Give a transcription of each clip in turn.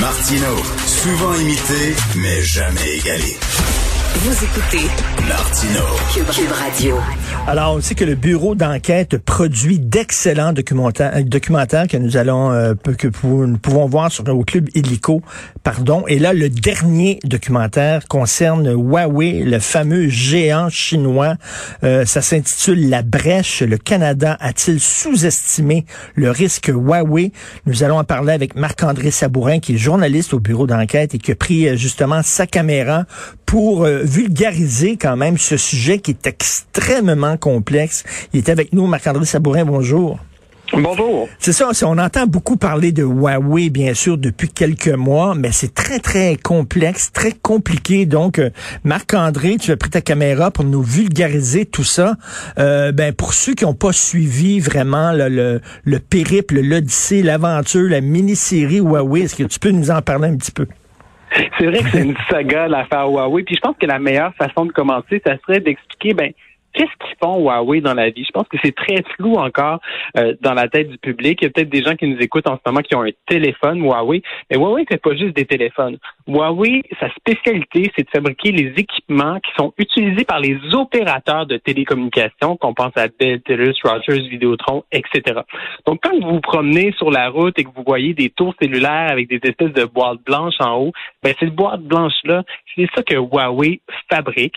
Martino, souvent imité, mais jamais égalé. Vous écoutez Martino. Cube, Radio. Alors, on sait que le bureau d'enquête produit d'excellents documentaires, euh, documentaires que nous allons, euh, que nous pouvons voir sur au club Illico, pardon. Et là, le dernier documentaire concerne Huawei, le fameux géant chinois. Euh, ça s'intitule La brèche. Le Canada a-t-il sous-estimé le risque Huawei? Nous allons en parler avec Marc-André Sabourin, qui est journaliste au bureau d'enquête et qui a pris justement sa caméra pour vulgariser quand même ce sujet qui est extrêmement complexe. Il est avec nous, Marc-André Sabourin, bonjour. Bonjour. C'est ça, on entend beaucoup parler de Huawei, bien sûr, depuis quelques mois, mais c'est très, très complexe, très compliqué. Donc, euh, Marc-André, tu as pris ta caméra pour nous vulgariser tout ça. Euh, ben, pour ceux qui n'ont pas suivi vraiment le, le périple, l'odyssée, l'aventure, la mini-série Huawei, est-ce que tu peux nous en parler un petit peu? C'est vrai que c'est une saga l'affaire Huawei. Puis je pense que la meilleure façon de commencer, ça serait d'expliquer, ben, qu'est-ce qu'ils font Huawei dans la vie? Je pense que c'est très flou encore euh, dans la tête du public. Il y a peut-être des gens qui nous écoutent en ce moment qui ont un téléphone Huawei. Mais Huawei fait pas juste des téléphones. Huawei, sa spécialité, c'est de fabriquer les équipements qui sont utilisés par les opérateurs de télécommunications, qu'on pense à Bell, Telus, Rogers, Vidéotron, etc. Donc, quand vous vous promenez sur la route et que vous voyez des tours cellulaires avec des espèces de boîtes blanches en haut, ben, cette boîte blanche-là, c'est ça que Huawei fabrique.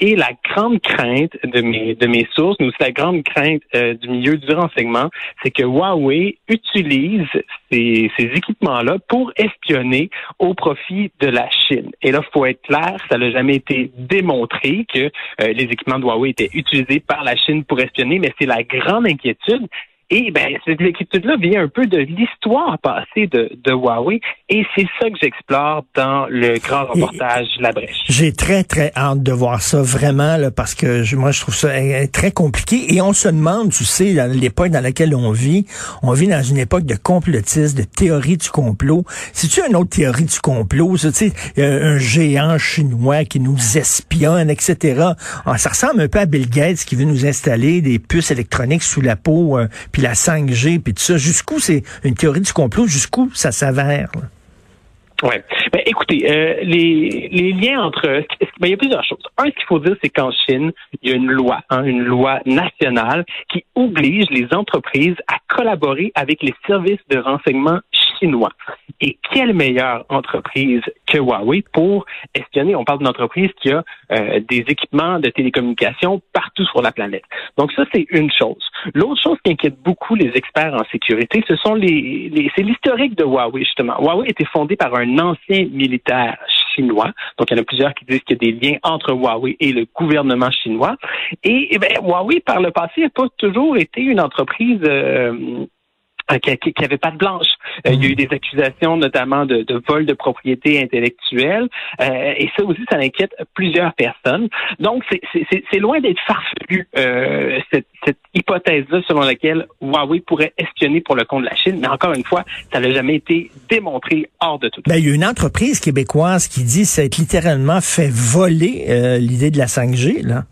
Et la grande crainte de mes, de mes sources, aussi la grande crainte euh, du milieu du renseignement, c'est que Huawei utilise ces, ces équipements-là pour espionner au profit de la Chine. Et là, faut être clair, ça n'a jamais été démontré que euh, les équipements de Huawei étaient utilisés par la Chine pour espionner, mais c'est la grande inquiétude. Et ben, cette inquiétude-là vient un peu de l'histoire passée de, de Huawei. Et c'est ça que j'explore dans le grand reportage La Brèche. J'ai très, très hâte de voir ça, vraiment, là, parce que je, moi, je trouve ça euh, très compliqué. Et on se demande, tu sais, dans l'époque dans laquelle on vit, on vit dans une époque de complotisme, de théorie du complot. Si tu une autre théorie du complot, tu sais, un géant chinois qui nous espionne, etc. Ah, ça ressemble un peu à Bill Gates qui veut nous installer des puces électroniques sous la peau, euh, la 5G, puis tout ça. Jusqu'où c'est une théorie du complot? Jusqu'où ça s'avère? Oui. Ben, écoutez, euh, les, liens entre... Ben, il y a plusieurs choses. Un, ce qu'il faut dire, c'est qu'en Chine, il y a une loi, hein, une loi nationale qui oblige les entreprises à collaborer avec les services de renseignement chinois. Et quelle meilleure entreprise que Huawei pour espionner? On parle d'une entreprise qui a euh, des équipements de télécommunication partout sur la planète. Donc ça, c'est une chose. L'autre chose qui inquiète beaucoup les experts en sécurité, ce sont les, les c'est l'historique de Huawei, justement. Huawei a été fondé par un ancien militaire chinois. Donc, il y en a plusieurs qui disent qu'il y a des liens entre Huawei et le gouvernement chinois. Et, eh bien, Huawei, par le passé, n'a pas toujours été une entreprise euh, euh, qui, n'avait pas de blanche. Euh, il y a eu des accusations notamment de, vol de propriété intellectuelle euh, et ça aussi, ça inquiète plusieurs personnes. Donc, c'est loin d'être farfelu cette, cette hypothèse-là selon laquelle Huawei pourrait espionner pour le compte de la Chine. Mais encore une fois, ça n'a jamais été démontré hors de tout. Ben, il y a une entreprise québécoise qui dit être littéralement fait voler l'idée de la 5G, là.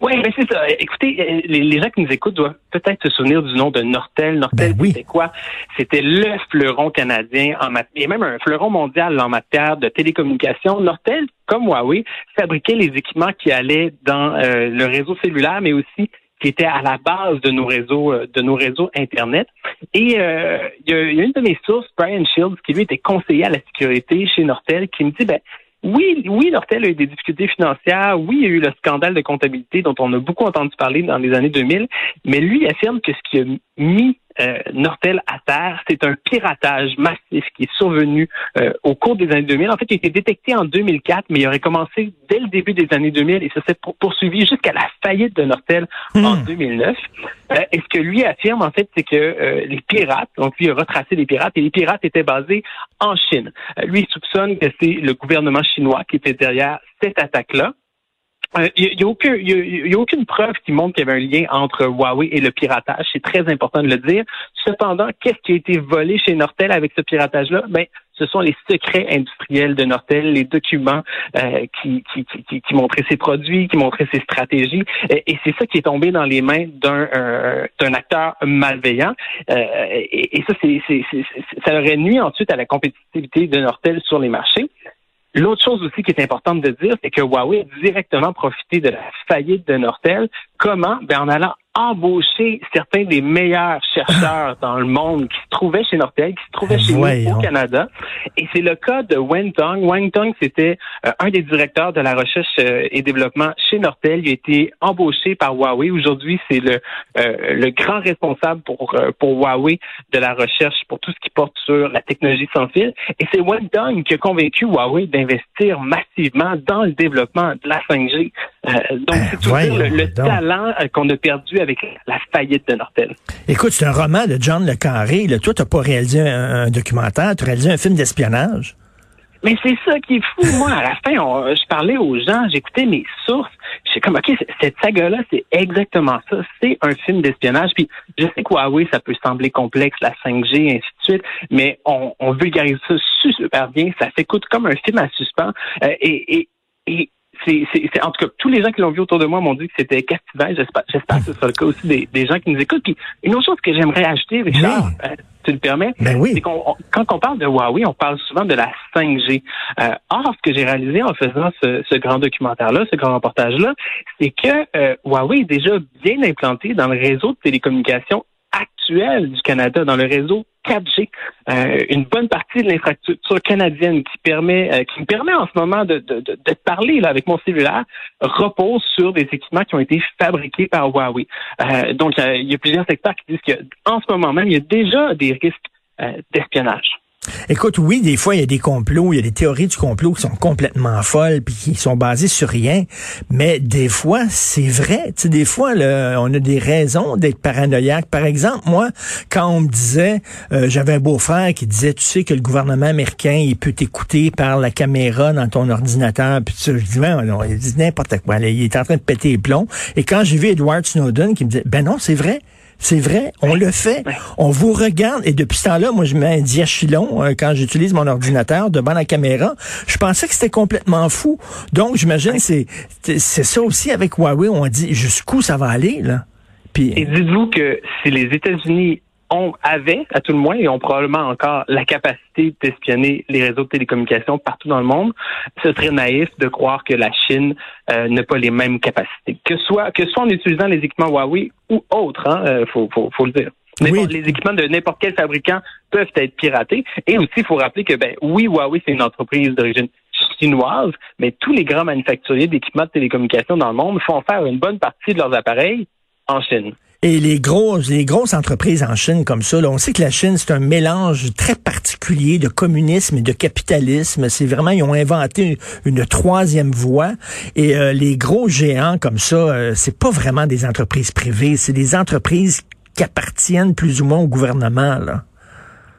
Oui, mais c'est ça. Écoutez, euh, les, gens qui nous écoutent doivent peut-être se souvenir du nom de Nortel. Nortel, ben c'était quoi? C'était le fleuron canadien en et même un fleuron mondial en matière de télécommunications. Nortel, comme Huawei, fabriquait les équipements qui allaient dans euh, le réseau cellulaire, mais aussi qui étaient à la base de nos réseaux euh, de nos réseaux internet. Et il y, a, y, a une de mes sources, Brian Shields, qui lui était conseiller à la sécurité chez Nortel, qui me dit ben oui, oui, Nortel a eu des difficultés financières. Oui, il y a eu le scandale de comptabilité dont on a beaucoup entendu parler dans les années 2000. Mais lui affirme que ce qui a mis euh, Nortel à terre, c'est un piratage massif qui est survenu euh, au cours des années 2000. En fait, il a été détecté en 2004, mais il aurait commencé dès le début des années 2000 et ça s'est poursuivi jusqu'à la faillite de Nortel en 2009. Hmm. Euh, et ce que lui affirme, en fait, c'est que les pirates, donc lui a retracé les pirates, et les pirates étaient basés en Chine. lui, il soupçonne que c'est le gouvernement chinois qui était derrière cette attaque-là. Il euh, n'y a, aucun, y a, aucune preuve qui montre qu'il y avait un lien entre Huawei et le piratage. C'est très important de le dire. Cependant, qu'est-ce qui a été volé chez Nortel avec ce piratage-là? Ben, ce sont les secrets industriels de Nortel, les documents euh, qui, qui, qui, qui, montraient ses produits, qui montraient ses stratégies. Et, c'est ça qui est tombé dans les mains d'un euh, acteur malveillant. Euh, et, et, ça, c'est, ça aurait nuit ensuite à la compétitivité de Nortel sur les marchés. L'autre chose aussi qui est importante de dire, c'est que Huawei a directement profité de la faillite de Nortel. Comment? Ben, en allant embaucher certains des meilleurs chercheurs dans le monde qui se trouvaient chez Nortel, qui se trouvaient chez nous au Canada. Et c'est le cas de Wang Tong. Wang Tong, c'était euh, un des directeurs de la recherche euh, et développement chez Nortel. Il a été embauché par Huawei. Aujourd'hui, c'est le, euh, le grand responsable pour, pour Huawei de la recherche pour tout ce qui porte sur la technologie sans fil. Et c'est Wang Tong qui a convaincu Huawei d'investir massivement dans le développement de la 5G. Donc, ben, c'est tout le, le talent qu'on a perdu avec la faillite de Nortel. Écoute, c'est un roman de John Le Carré. Là. Toi, tu pas réalisé un, documentaire, tu as réalisé un film d'espionnage. Mais c'est ça qui est fou. Moi, à la fin, je parlais aux gens, j'écoutais mes sources. Je comme, OK, cette saga-là, c'est exactement ça. C'est un film d'espionnage. Puis, je sais que Huawei, ça peut sembler complexe, la 5G, ainsi de suite, mais on, vulgarise ça super bien. Ça s'écoute comme un film à suspens. Euh, et, et c'est, en tout cas, tous les gens qui l'ont vu autour de moi m'ont dit que c'était captivant. J'espère, j'espère que ce sera le cas aussi des, des, gens qui nous écoutent. Puis une autre chose que j'aimerais ajouter, Richard, euh, tu le permets, ben oui. c'est qu'on quand on parle de Huawei, on parle souvent de la 5G. Euh, or, ce que j'ai réalisé en faisant ce, ce grand documentaire-là, ce grand reportage-là, c'est que euh, Huawei est déjà bien implanté dans le réseau de télécommunications actuel du Canada, dans le réseau 4G, euh, une bonne partie de l'infrastructure canadienne qui permet, euh, qui me permet en ce moment de, de, de, parler là, avec mon cellulaire repose sur des équipements qui ont été fabriqués par Huawei. Euh, donc, il y a plusieurs secteurs qui disent qu'en ce moment même, il y a déjà des risques d'espionnage. Écoute, oui, des fois, il y a des complots, il y a des théories du complot qui sont complètement folles puis qui sont basées sur rien. Mais des fois, c'est vrai. Tu sais, des fois, là, on a des raisons d'être paranoïaque. Par exemple, moi, quand on me disait, euh, j'avais un beau-frère qui disait, tu sais que le gouvernement américain, il peut t'écouter par la caméra dans ton ordinateur. Puis ça, je dis, ben, non, il dit n'importe quoi. il est en train de péter les plombs. Et quand j'ai vu Edward Snowden qui me disait, ben non, c'est vrai. C'est vrai, on le fait. On vous regarde et depuis ce temps-là, moi je mets un diachylon euh, quand j'utilise mon ordinateur devant la caméra. Je pensais que c'était complètement fou. Donc j'imagine c'est c'est ça aussi avec Huawei, on dit jusqu'où ça va aller là? Puis Et dites-vous que si les États-Unis on avait, à tout le moins, et ont probablement encore la capacité d'espionner les réseaux de télécommunications partout dans le monde, ce serait naïf de croire que la Chine euh, n'a pas les mêmes capacités. Que soit, que soit en utilisant les équipements Huawei ou autres, hein, euh, faut, faut, faut le dire. Mais les équipements de n'importe quel fabricant peuvent être piratés. Et aussi, il faut rappeler que, ben, oui, Huawei, c'est une entreprise d'origine chinoise, mais tous les grands manufacturiers d'équipements de télécommunications dans le monde font faire une bonne partie de leurs appareils en Chine. Et les grosses, les grosses entreprises en Chine comme ça, là, on sait que la Chine, c'est un mélange très particulier de communisme et de capitalisme. C'est vraiment, ils ont inventé une, troisième voie. Et euh, les gros géants comme ça, euh, c'est pas vraiment des entreprises privées, c'est des entreprises qui appartiennent plus ou moins au gouvernement. Là.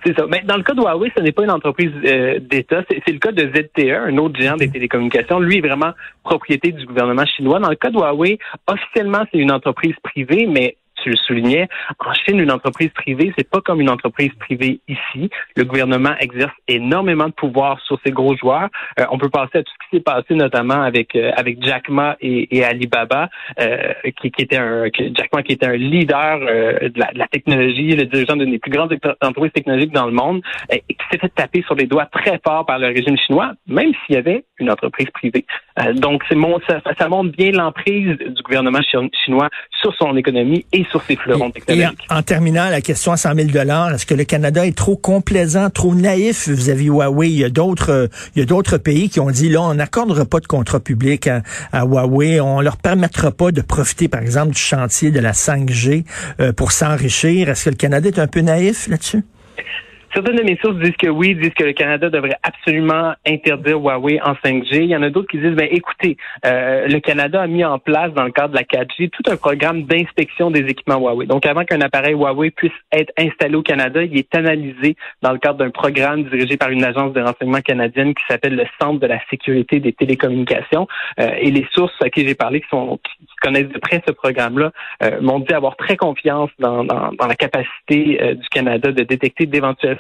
C'est ça. Mais dans le cas de Huawei, ce n'est pas une entreprise euh, d'État. C'est le cas de ZTE, un autre géant des télécommunications. Lui est vraiment propriété du gouvernement chinois. Dans le cas de Huawei, officiellement, c'est une entreprise privée, mais tu le soulignais, en Chine, une entreprise privée, c'est pas comme une entreprise privée ici. Le gouvernement exerce énormément de pouvoir sur ces gros joueurs. Euh, on peut passer à tout ce qui s'est passé notamment avec euh, avec Jack Ma et, Alibaba, euh, qui, qui, était un Jack Ma qui était un leader de la, de, la, technologie, le dirigeant d'une des plus grandes entreprises technologiques dans le monde, et qui s'est fait taper sur les doigts très fort par le régime chinois, même s'il y avait une entreprise privée. donc c'est ça, ça montre bien l'emprise du gouvernement chinois sur son économie et sur ses fleurons technologiques. en, terminant, la question à 100 000 est-ce que le Canada est trop complaisant, trop naïf vis-à-vis Huawei? Il y a d'autres, euh, il y a d'autres pays qui ont dit, là, on n'accordera pas de contrat public à, Huawei, on leur permettra pas de profiter, par exemple, du chantier de la 5G euh, pour s'enrichir. Est-ce que le Canada est un peu naïf là-dessus? Certaines de mes sources disent que oui, disent que le Canada devrait absolument interdire Huawei en 5G. Il y en a d'autres qui disent, ben écoutez, euh, le Canada a mis en place dans le cadre de la 4G tout un programme d'inspection des équipements Huawei. Donc avant qu'un appareil Huawei puisse être installé au Canada, il est analysé dans le cadre d'un programme dirigé par une agence de renseignement canadienne qui s'appelle le Centre de la sécurité des télécommunications. Euh, et les sources à qui j'ai parlé, qui, sont, qui connaissent de près ce programme-là, euh, m'ont dit avoir très confiance dans, dans, dans la capacité du Canada de détecter d'éventuels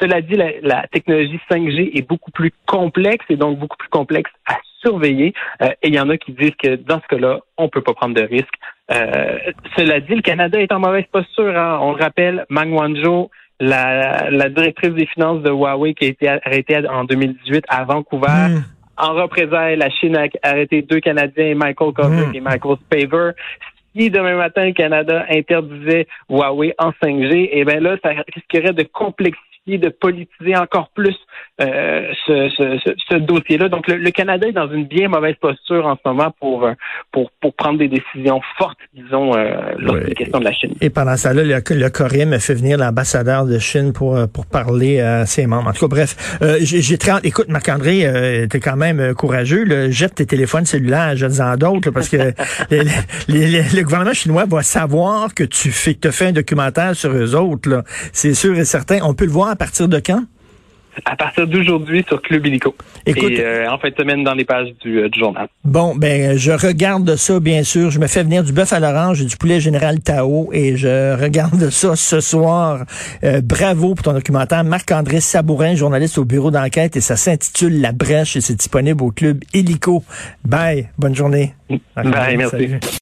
Cela dit, la, la technologie 5G est beaucoup plus complexe et donc beaucoup plus complexe à surveiller. Euh, et il y en a qui disent que dans ce cas-là, on peut pas prendre de risques. Euh, cela dit, le Canada est en mauvaise posture. Hein. On le rappelle, Mang Wanzhou, la, la, directrice des finances de Huawei qui a été arrêtée en 2018 à Vancouver. Hmm. En représailles, la Chine a arrêté deux Canadiens, Michael Kovic hmm. et Michael Spaver. Si demain matin, le Canada interdisait Huawei en 5G, et eh bien là, ça risquerait de complexifier de politiser encore plus euh, ce, dossier-là. Donc, le, Canada est dans une bien mauvaise posture en ce moment pour euh, pour, pour prendre des décisions fortes, disons, euh, lorsqu'il question de la Chine. Et pendant ça, là, le, le Corée a fait venir l'ambassadeur de Chine pour euh, pour parler à ses membres. En tout cas, bref, j'ai très écoute, Marc-André, t'es quand même courageux. Là, jette tes téléphones cellulaires, jette-en d'autres, parce que le gouvernement chinois va savoir que tu fais, que fait un documentaire sur eux autres. C'est sûr et certain. On peut le voir partir de quand? À partir d'aujourd'hui sur Club Illico. Écoute, et euh, en fin de semaine dans les pages du, euh, journal. Bon, ben je regarde ça, bien sûr. Je me fais venir du bœuf à l'orange et du poulet général Tao et je regarde ça ce soir. Euh, bravo pour ton documentaire. Marc-André Sabourin, journaliste au bureau d'enquête et ça s'intitule La Brèche et c'est disponible au Club Illico. Bye. Bonne journée. Bye, merci.